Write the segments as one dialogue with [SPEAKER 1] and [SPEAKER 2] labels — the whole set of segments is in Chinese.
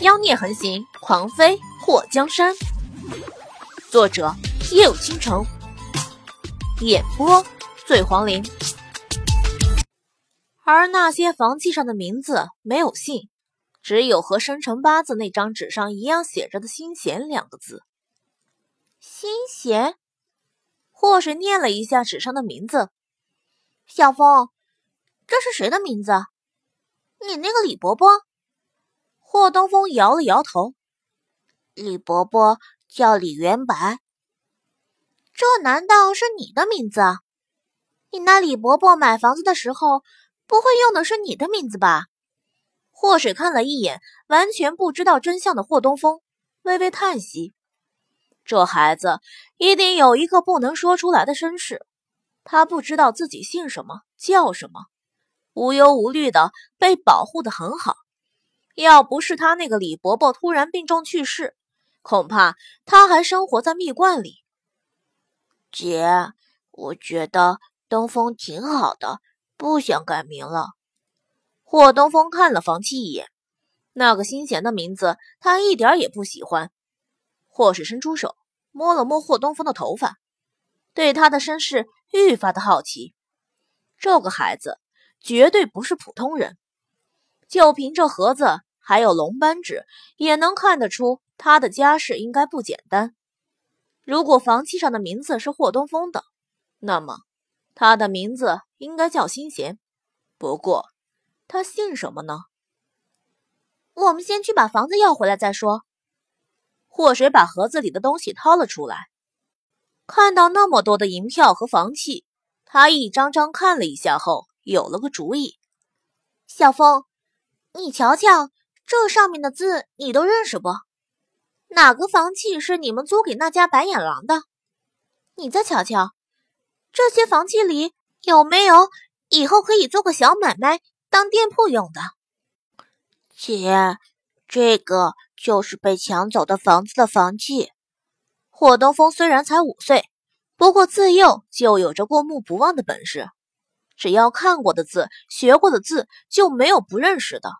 [SPEAKER 1] 妖孽横行，狂妃祸江山。作者：夜舞倾城，演播：醉黄林。而那些房契上的名字没有姓，只有和生辰八字那张纸上一样写着的“心弦”两个字。心弦，祸水念了一下纸上的名字。
[SPEAKER 2] 小风，这是谁的名字？你那个李伯伯？
[SPEAKER 1] 霍东风摇了摇头，
[SPEAKER 2] 李伯伯叫李元白，这难道是你的名字？你那李伯伯买房子的时候，不会用的是你的名字吧？
[SPEAKER 1] 霍水看了一眼完全不知道真相的霍东风，微微叹息：这孩子一定有一个不能说出来的身世，他不知道自己姓什么叫什么，无忧无虑的被保护的很好。要不是他那个李伯伯突然病重去世，恐怕他还生活在蜜罐里。
[SPEAKER 2] 姐，我觉得东风挺好的，不想改名了。
[SPEAKER 1] 霍东风看了房契一眼，那个新贤的名字他一点也不喜欢。霍水伸出手摸了摸霍东风的头发，对他的身世愈发的好奇。这个孩子绝对不是普通人，就凭这盒子。还有龙斑纸，也能看得出他的家世应该不简单。如果房契上的名字是霍东风的，那么他的名字应该叫新贤。不过他姓什么呢？
[SPEAKER 2] 我们先去把房子要回来再说。
[SPEAKER 1] 祸水把盒子里的东西掏了出来，看到那么多的银票和房契，他一张张看了一下后，有了个主意。
[SPEAKER 2] 小风，你瞧瞧。这上面的字你都认识不？哪个房契是你们租给那家白眼狼的？你再瞧瞧，这些房契里有没有以后可以做个小买卖、当店铺用的？姐，这个就是被抢走的房子的房契。
[SPEAKER 1] 霍东风虽然才五岁，不过自幼就有着过目不忘的本事，只要看过的字、学过的字，就没有不认识的。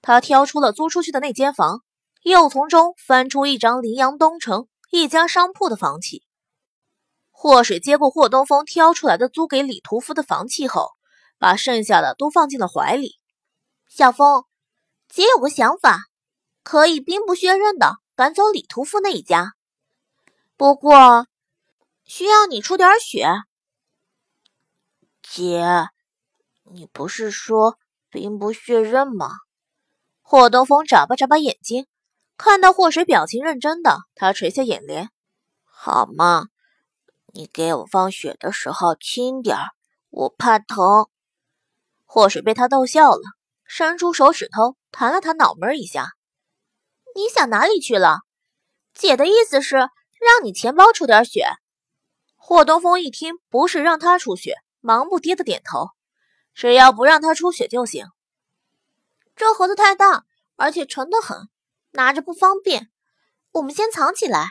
[SPEAKER 1] 他挑出了租出去的那间房，又从中翻出一张林阳东城一家商铺的房契。霍水接过霍东风挑出来的租给李屠夫的房契后，把剩下的都放进了怀里。
[SPEAKER 2] 小风，姐有个想法，可以兵不血刃的赶走李屠夫那一家，不过需要你出点血。姐，你不是说兵不血刃吗？
[SPEAKER 1] 霍东风眨巴眨巴眼睛，看到霍水表情认真的，他垂下眼帘：“
[SPEAKER 2] 好嘛，你给我放血的时候轻点儿，我怕疼。”
[SPEAKER 1] 霍水被他逗笑了，伸出手指头弹了弹脑门一下：“
[SPEAKER 2] 你想哪里去了？姐的意思是让你钱包出点血。”
[SPEAKER 1] 霍东风一听不是让他出血，忙不迭的点头：“只要不让他出血就行。”
[SPEAKER 2] 这盒子太大，而且沉得很，拿着不方便。我们先藏起来，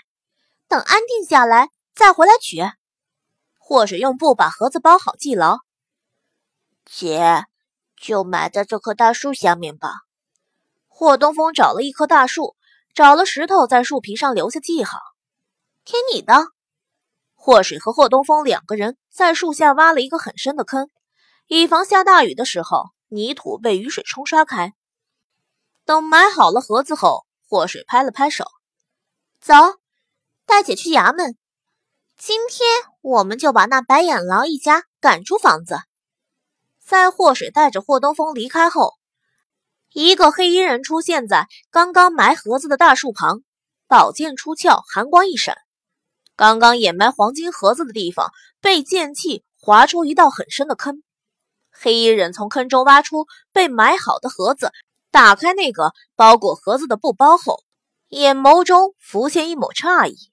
[SPEAKER 2] 等安定下来再回来取。
[SPEAKER 1] 或是用布把盒子包好，系牢。
[SPEAKER 2] 姐，就埋在这棵大树下面吧。
[SPEAKER 1] 霍东风找了一棵大树，找了石头，在树皮上留下记号。
[SPEAKER 2] 听你的。
[SPEAKER 1] 霍水和霍东风两个人在树下挖了一个很深的坑，以防下大雨的时候。泥土被雨水冲刷开。等埋好了盒子后，祸水拍了拍手：“
[SPEAKER 2] 走，带姐去衙门。今天我们就把那白眼狼一家赶出房子。”
[SPEAKER 1] 在祸水带着霍东风离开后，一个黑衣人出现在刚刚埋盒子的大树旁，宝剑出鞘，寒光一闪。刚刚掩埋黄金盒子的地方被剑气划出一道很深的坑。黑衣人从坑中挖出被埋好的盒子，打开那个包裹盒子的布包后，眼眸中浮现一抹诧异。